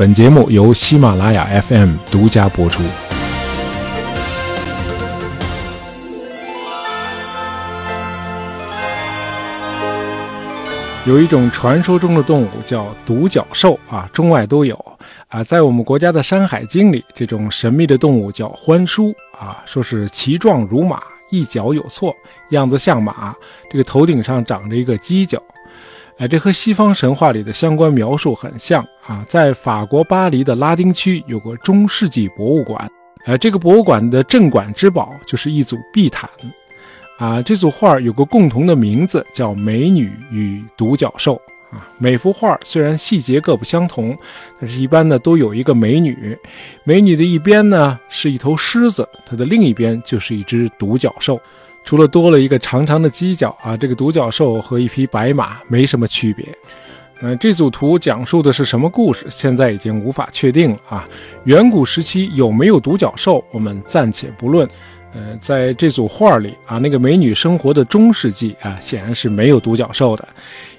本节目由喜马拉雅 FM 独家播出。有一种传说中的动物叫独角兽啊，中外都有啊。在我们国家的《山海经》里，这种神秘的动物叫獾书啊，说是其状如马，一角有错，样子像马，这个头顶上长着一个犄角。哎，这和西方神话里的相关描述很像啊。在法国巴黎的拉丁区有个中世纪博物馆，哎，这个博物馆的镇馆之宝就是一组壁毯。啊，这组画有个共同的名字，叫《美女与独角兽》啊。每幅画虽然细节各不相同，但是一般呢都有一个美女。美女的一边呢是一头狮子，它的另一边就是一只独角兽。除了多了一个长长的犄角啊，这个独角兽和一匹白马没什么区别。嗯，这组图讲述的是什么故事？现在已经无法确定了啊。远古时期有没有独角兽，我们暂且不论。呃，在这组画里啊，那个美女生活的中世纪啊，显然是没有独角兽的，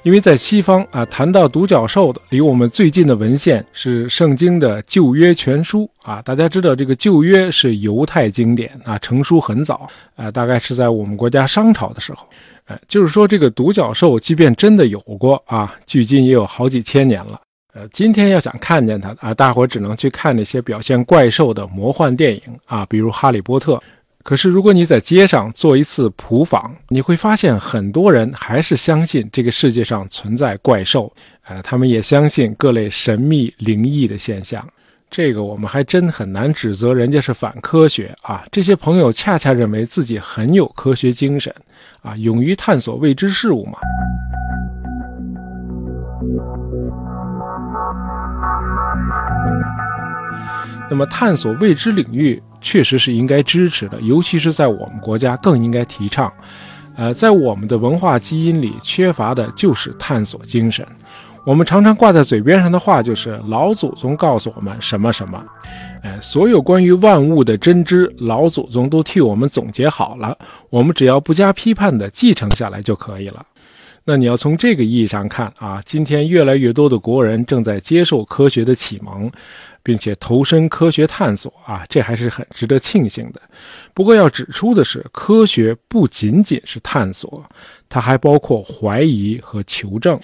因为在西方啊，谈到独角兽的，离我们最近的文献是圣经的旧约全书啊。大家知道，这个旧约是犹太经典啊，成书很早啊，大概是在我们国家商朝的时候。呃，就是说，这个独角兽即便真的有过啊，距今也有好几千年了。呃，今天要想看见它啊，大伙只能去看那些表现怪兽的魔幻电影啊，比如《哈利波特》。可是，如果你在街上做一次普访，你会发现很多人还是相信这个世界上存在怪兽，呃，他们也相信各类神秘灵异的现象。这个我们还真很难指责人家是反科学啊。这些朋友恰恰认为自己很有科学精神，啊，勇于探索未知事物嘛。那么，探索未知领域。确实是应该支持的，尤其是在我们国家更应该提倡。呃，在我们的文化基因里缺乏的就是探索精神。我们常常挂在嘴边上的话就是老祖宗告诉我们什么什么。哎，所有关于万物的真知，老祖宗都替我们总结好了，我们只要不加批判的继承下来就可以了。那你要从这个意义上看啊，今天越来越多的国人正在接受科学的启蒙。并且投身科学探索啊，这还是很值得庆幸的。不过要指出的是，科学不仅仅是探索，它还包括怀疑和求证。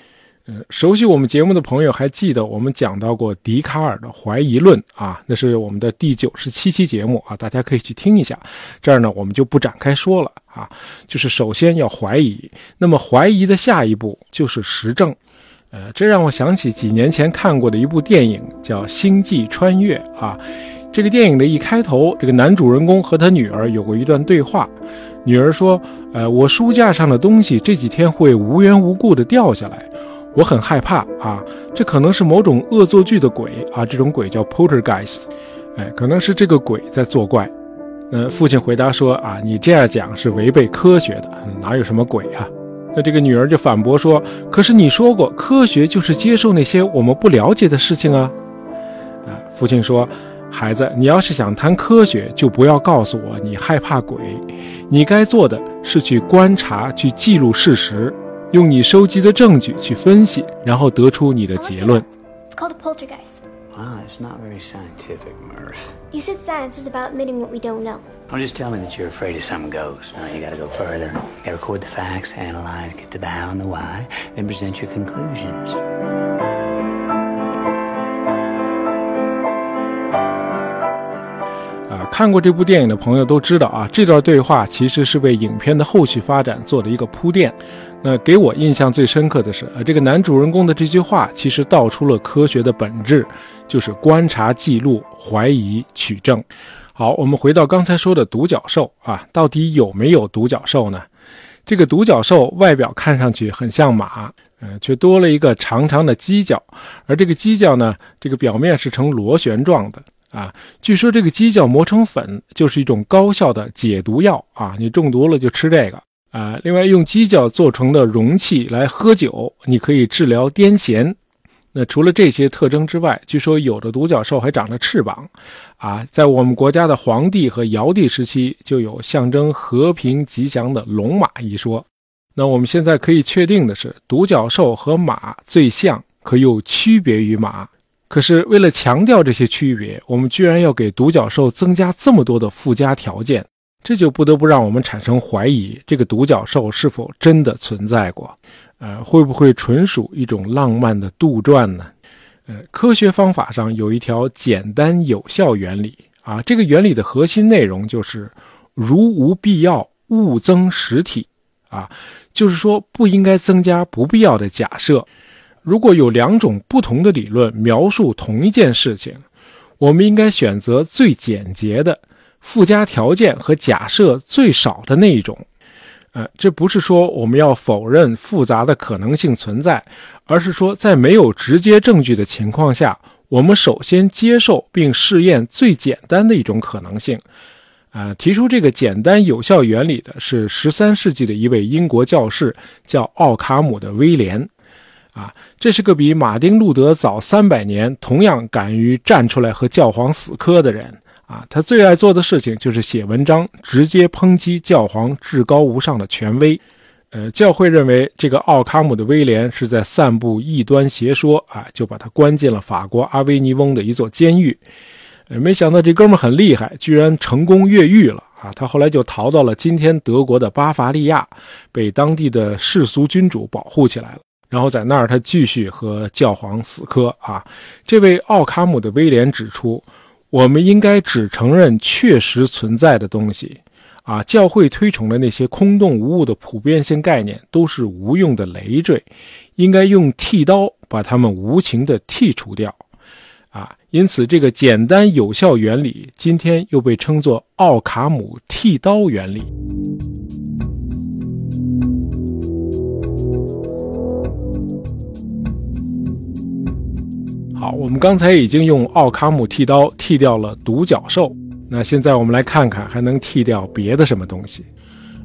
呃，熟悉我们节目的朋友还记得我们讲到过笛卡尔的怀疑论啊，那是我们的第九十七期节目啊，大家可以去听一下。这儿呢，我们就不展开说了啊。就是首先要怀疑，那么怀疑的下一步就是实证。呃，这让我想起几年前看过的一部电影，叫《星际穿越》啊。这个电影的一开头，这个男主人公和他女儿有过一段对话。女儿说：“呃，我书架上的东西这几天会无缘无故的掉下来，我很害怕啊。这可能是某种恶作剧的鬼啊，这种鬼叫 poltergeist，哎，可能是这个鬼在作怪。”那父亲回答说：“啊，你这样讲是违背科学的，哪有什么鬼啊？”那这个女儿就反驳说：“可是你说过，科学就是接受那些我们不了解的事情啊。”啊，父亲说：“孩子，你要是想谈科学，就不要告诉我你害怕鬼。你该做的是去观察、去记录事实，用你收集的证据去分析，然后得出你的结论。” Wow, it's not very scientific, Murph. You said science is about admitting what we don't know. Don't just tell me that you're afraid of some ghost. Now you gotta go further. You gotta record the facts, analyze, get to the how and the why, then present your conclusions. 啊，看过这部电影的朋友都知道啊，这段对话其实是为影片的后续发展做了一个铺垫。那给我印象最深刻的是，呃，这个男主人公的这句话其实道出了科学的本质，就是观察、记录、怀疑、取证。好，我们回到刚才说的独角兽啊，到底有没有独角兽呢？这个独角兽外表看上去很像马，嗯，却多了一个长长的犄角，而这个犄角呢，这个表面是呈螺旋状的。啊，据说这个鸡脚磨成粉就是一种高效的解毒药啊！你中毒了就吃这个啊。另外，用鸡脚做成的容器来喝酒，你可以治疗癫痫。那除了这些特征之外，据说有的独角兽还长着翅膀啊。在我们国家的黄帝和尧帝时期，就有象征和平吉祥的龙马一说。那我们现在可以确定的是，独角兽和马最像，可又区别于马。可是为了强调这些区别，我们居然要给独角兽增加这么多的附加条件，这就不得不让我们产生怀疑：这个独角兽是否真的存在过？呃，会不会纯属一种浪漫的杜撰呢？呃，科学方法上有一条简单有效原理啊，这个原理的核心内容就是：如无必要，勿增实体。啊，就是说不应该增加不必要的假设。如果有两种不同的理论描述同一件事情，我们应该选择最简洁的、附加条件和假设最少的那一种。呃，这不是说我们要否认复杂的可能性存在，而是说在没有直接证据的情况下，我们首先接受并试验最简单的一种可能性。啊，提出这个简单有效原理的是十三世纪的一位英国教士，叫奥卡姆的威廉。啊，这是个比马丁·路德早三百年，同样敢于站出来和教皇死磕的人。啊，他最爱做的事情就是写文章，直接抨击教皇至高无上的权威。呃，教会认为这个奥卡姆的威廉是在散布异端邪说，啊，就把他关进了法国阿维尼翁的一座监狱。呃，没想到这哥们很厉害，居然成功越狱了。啊，他后来就逃到了今天德国的巴伐利亚，被当地的世俗君主保护起来了。然后在那儿，他继续和教皇死磕啊。这位奥卡姆的威廉指出，我们应该只承认确实存在的东西，啊，教会推崇的那些空洞无物的普遍性概念都是无用的累赘，应该用剃刀把它们无情地剔除掉，啊，因此这个简单有效原理今天又被称作奥卡姆剃刀原理。好，我们刚才已经用奥卡姆剃刀剃掉了独角兽，那现在我们来看看还能剃掉别的什么东西。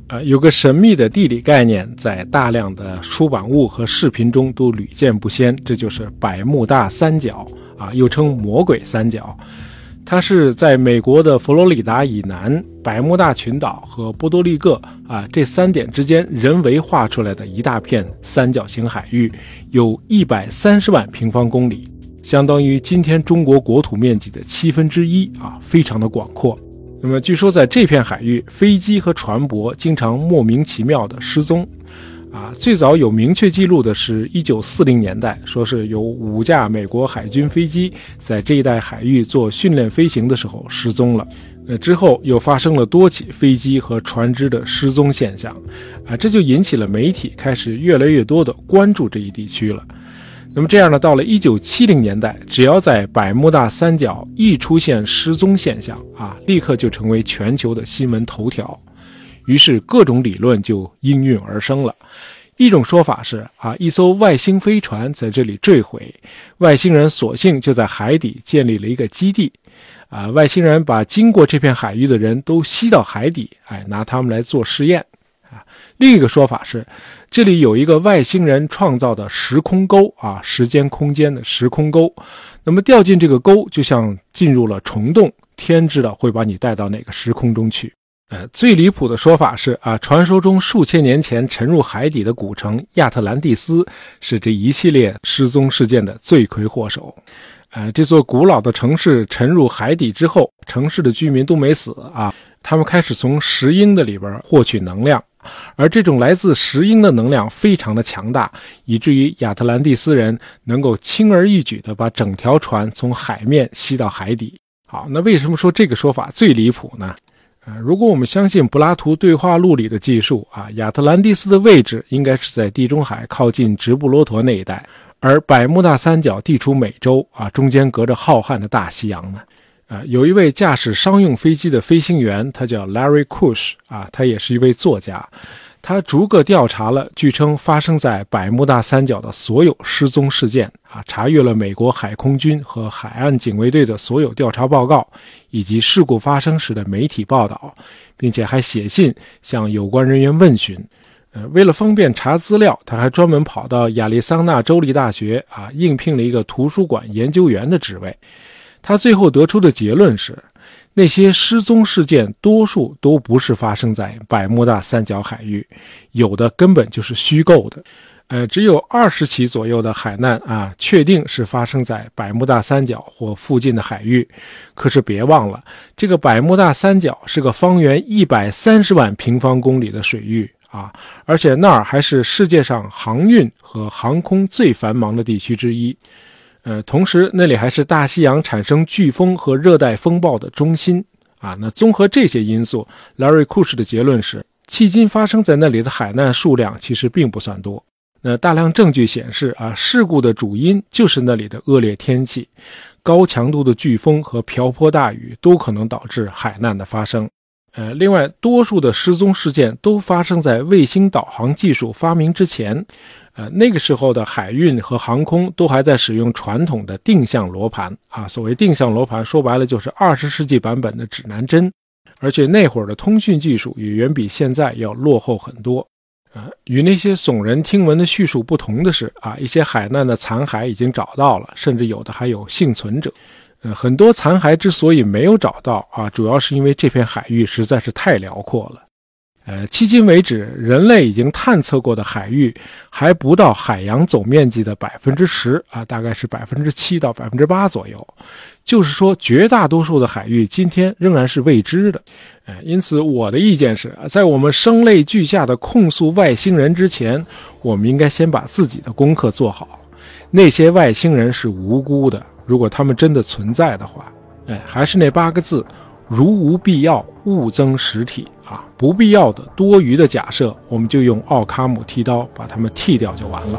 呃，有个神秘的地理概念在大量的出版物和视频中都屡见不鲜，这就是百慕大三角啊，又称魔鬼三角。它是在美国的佛罗里达以南、百慕大群岛和波多黎各啊这三点之间人为画出来的一大片三角形海域，有一百三十万平方公里。相当于今天中国国土面积的七分之一啊，非常的广阔。那么据说在这片海域，飞机和船舶经常莫名其妙的失踪，啊，最早有明确记录的是一九四零年代，说是有五架美国海军飞机在这一带海域做训练飞行的时候失踪了。呃，之后又发生了多起飞机和船只的失踪现象，啊，这就引起了媒体开始越来越多的关注这一地区了。那么这样呢？到了一九七零年代，只要在百慕大三角一出现失踪现象啊，立刻就成为全球的新闻头条。于是各种理论就应运而生了。一种说法是啊，一艘外星飞船在这里坠毁，外星人索性就在海底建立了一个基地，啊，外星人把经过这片海域的人都吸到海底，哎，拿他们来做实验。另一个说法是，这里有一个外星人创造的时空沟啊，时间空间的时空沟。那么掉进这个沟，就像进入了虫洞，天知道会把你带到哪个时空中去。呃，最离谱的说法是啊，传说中数千年前沉入海底的古城亚特兰蒂斯是这一系列失踪事件的罪魁祸首。呃，这座古老的城市沉入海底之后，城市的居民都没死啊，他们开始从石英的里边获取能量。而这种来自石英的能量非常的强大，以至于亚特兰蒂斯人能够轻而易举地把整条船从海面吸到海底。好，那为什么说这个说法最离谱呢？呃，如果我们相信柏拉图对话录里的记述啊，亚特兰蒂斯的位置应该是在地中海靠近直布罗陀那一带，而百慕大三角地处美洲啊，中间隔着浩瀚的大西洋呢。啊，有一位驾驶商用飞机的飞行员，他叫 Larry Kush 啊，他也是一位作家。他逐个调查了据称发生在百慕大三角的所有失踪事件啊，查阅了美国海空军和海岸警卫队的所有调查报告，以及事故发生时的媒体报道，并且还写信向有关人员问询。呃，为了方便查资料，他还专门跑到亚利桑那州立大学啊，应聘了一个图书馆研究员的职位。他最后得出的结论是，那些失踪事件多数都不是发生在百慕大三角海域，有的根本就是虚构的。呃，只有二十起左右的海难啊，确定是发生在百慕大三角或附近的海域。可是别忘了，这个百慕大三角是个方圆一百三十万平方公里的水域啊，而且那儿还是世界上航运和航空最繁忙的地区之一。呃，同时那里还是大西洋产生飓风和热带风暴的中心啊。那综合这些因素，Larry 库什的结论是，迄今发生在那里的海难数量其实并不算多。那大量证据显示啊，事故的主因就是那里的恶劣天气，高强度的飓风和瓢泼大雨都可能导致海难的发生。呃，另外，多数的失踪事件都发生在卫星导航技术发明之前。呃，那个时候的海运和航空都还在使用传统的定向罗盘啊。所谓定向罗盘，说白了就是二十世纪版本的指南针，而且那会儿的通讯技术也远比现在要落后很多。啊，与那些耸人听闻的叙述不同的是，啊，一些海难的残骸已经找到了，甚至有的还有幸存者。呃，很多残骸之所以没有找到，啊，主要是因为这片海域实在是太辽阔了。呃，迄今为止，人类已经探测过的海域还不到海洋总面积的百分之十啊，大概是百分之七到百分之八左右。就是说，绝大多数的海域今天仍然是未知的。呃，因此我的意见是，在我们声泪俱下的控诉外星人之前，我们应该先把自己的功课做好。那些外星人是无辜的，如果他们真的存在的话，哎，还是那八个字：如无必要，勿增实体。啊，不必要的、多余的假设，我们就用奥卡姆剃刀把它们剃掉就完了。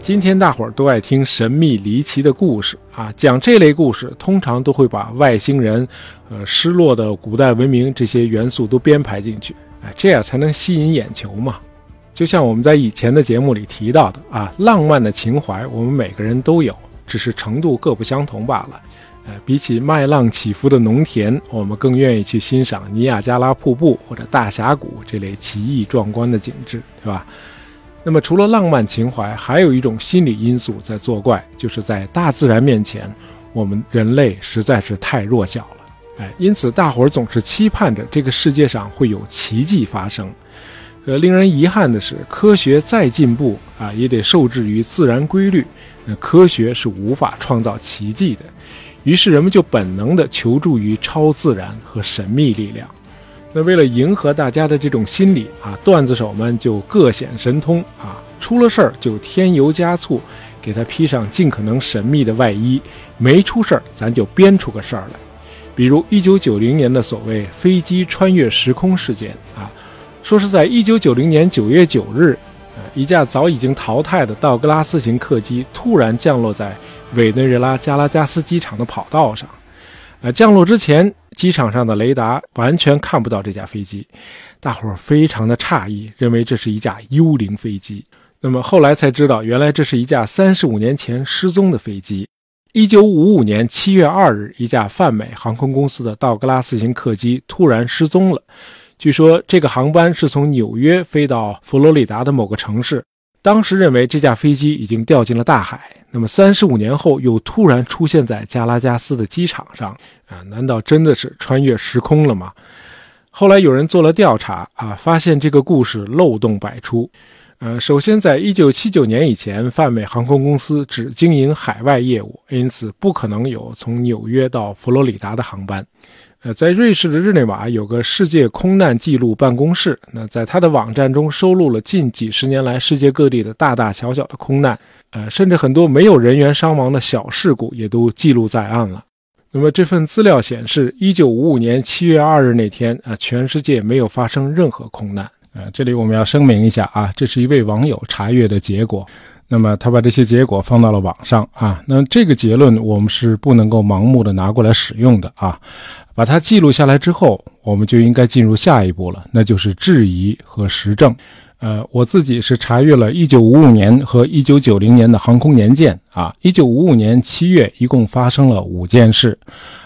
今天大伙儿都爱听神秘离奇的故事啊，讲这类故事通常都会把外星人、呃失落的古代文明这些元素都编排进去，哎，这样才能吸引眼球嘛。就像我们在以前的节目里提到的啊，浪漫的情怀我们每个人都有，只是程度各不相同罢了。呃，比起麦浪起伏的农田，我们更愿意去欣赏尼亚加拉瀑布或者大峡谷这类奇异壮观的景致，对吧？那么除了浪漫情怀，还有一种心理因素在作怪，就是在大自然面前，我们人类实在是太弱小了。哎，因此大伙儿总是期盼着这个世界上会有奇迹发生。呃，令人遗憾的是，科学再进步啊，也得受制于自然规律。那科学是无法创造奇迹的，于是人们就本能地求助于超自然和神秘力量。那为了迎合大家的这种心理啊，段子手们就各显神通啊，出了事儿就添油加醋，给他披上尽可能神秘的外衣；没出事儿，咱就编出个事儿来。比如1990年的所谓飞机穿越时空事件啊。说是在一九九零年九月九日，呃，一架早已经淘汰的道格拉斯型客机突然降落在委内瑞拉加拉加斯机场的跑道上。呃，降落之前，机场上的雷达完全看不到这架飞机，大伙儿非常的诧异，认为这是一架幽灵飞机。那么后来才知道，原来这是一架三十五年前失踪的飞机。一九五五年七月二日，一架泛美航空公司的道格拉斯型客机突然失踪了。据说这个航班是从纽约飞到佛罗里达的某个城市，当时认为这架飞机已经掉进了大海。那么三十五年后又突然出现在加拉加斯的机场上，啊，难道真的是穿越时空了吗？后来有人做了调查，啊，发现这个故事漏洞百出。呃，首先在一九七九年以前，泛美航空公司只经营海外业务，因此不可能有从纽约到佛罗里达的航班。呃，在瑞士的日内瓦有个世界空难记录办公室，那在他的网站中收录了近几十年来世界各地的大大小小的空难，呃，甚至很多没有人员伤亡的小事故也都记录在案了。那么这份资料显示，一九五五年七月二日那天，啊，全世界没有发生任何空难。呃，这里我们要声明一下啊，这是一位网友查阅的结果。那么他把这些结果放到了网上啊，那这个结论我们是不能够盲目的拿过来使用的啊。把它记录下来之后，我们就应该进入下一步了，那就是质疑和实证。呃，我自己是查阅了1955年和1990年的航空年鉴啊。1955年7月一共发生了五件事，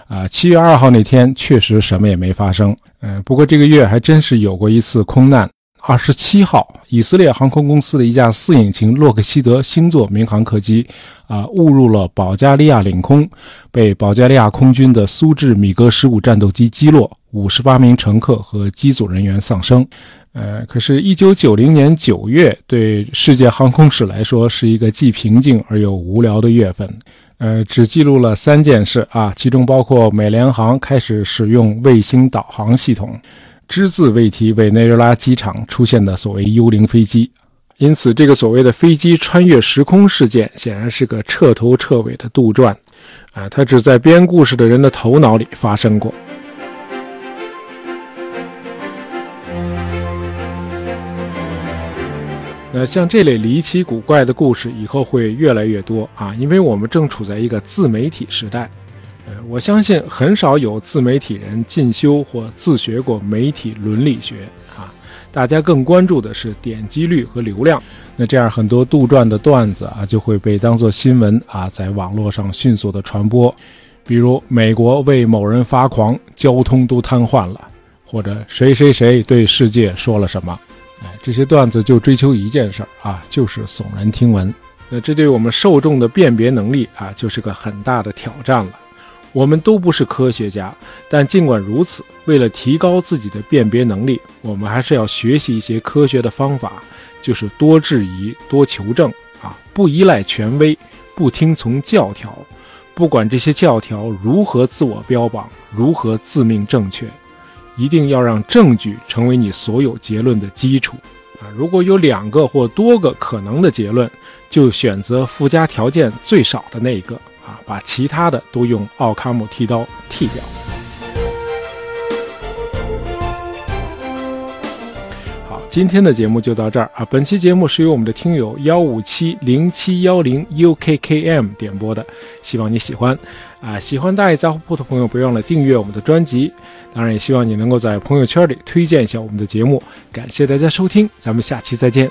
啊，7月2号那天确实什么也没发生。呃，不过这个月还真是有过一次空难二十七号，以色列航空公司的一架四引擎洛克希德星座民航客机啊误入了保加利亚领空，被保加利亚空军的苏制米格十五战斗机击落，五十八名乘客和机组人员丧生。呃，可是，一九九零年九月对世界航空史来说是一个既平静而又无聊的月份。呃，只记录了三件事啊，其中包括美联航开始使用卫星导航系统，只字未提委内瑞拉机场出现的所谓幽灵飞机。因此，这个所谓的飞机穿越时空事件显然是个彻头彻尾的杜撰。啊，它只在编故事的人的头脑里发生过。那，像这类离奇古怪的故事以后会越来越多啊，因为我们正处在一个自媒体时代。呃，我相信很少有自媒体人进修或自学过媒体伦理学啊，大家更关注的是点击率和流量。那这样很多杜撰的段子啊，就会被当作新闻啊，在网络上迅速的传播。比如美国为某人发狂，交通都瘫痪了，或者谁谁谁对世界说了什么。哎，这些段子就追求一件事儿啊，就是耸人听闻。那这对我们受众的辨别能力啊，就是个很大的挑战了。我们都不是科学家，但尽管如此，为了提高自己的辨别能力，我们还是要学习一些科学的方法，就是多质疑、多求证啊，不依赖权威，不听从教条，不管这些教条如何自我标榜，如何自命正确。一定要让证据成为你所有结论的基础啊！如果有两个或多个可能的结论，就选择附加条件最少的那一个啊，把其他的都用奥卡姆剃刀剃掉。好，今天的节目就到这儿啊！本期节目是由我们的听友幺五七零七幺零 UKKM 点播的，希望你喜欢啊！喜欢大爷杂货铺的朋友，别忘了订阅我们的专辑。当然，也希望你能够在朋友圈里推荐一下我们的节目。感谢大家收听，咱们下期再见。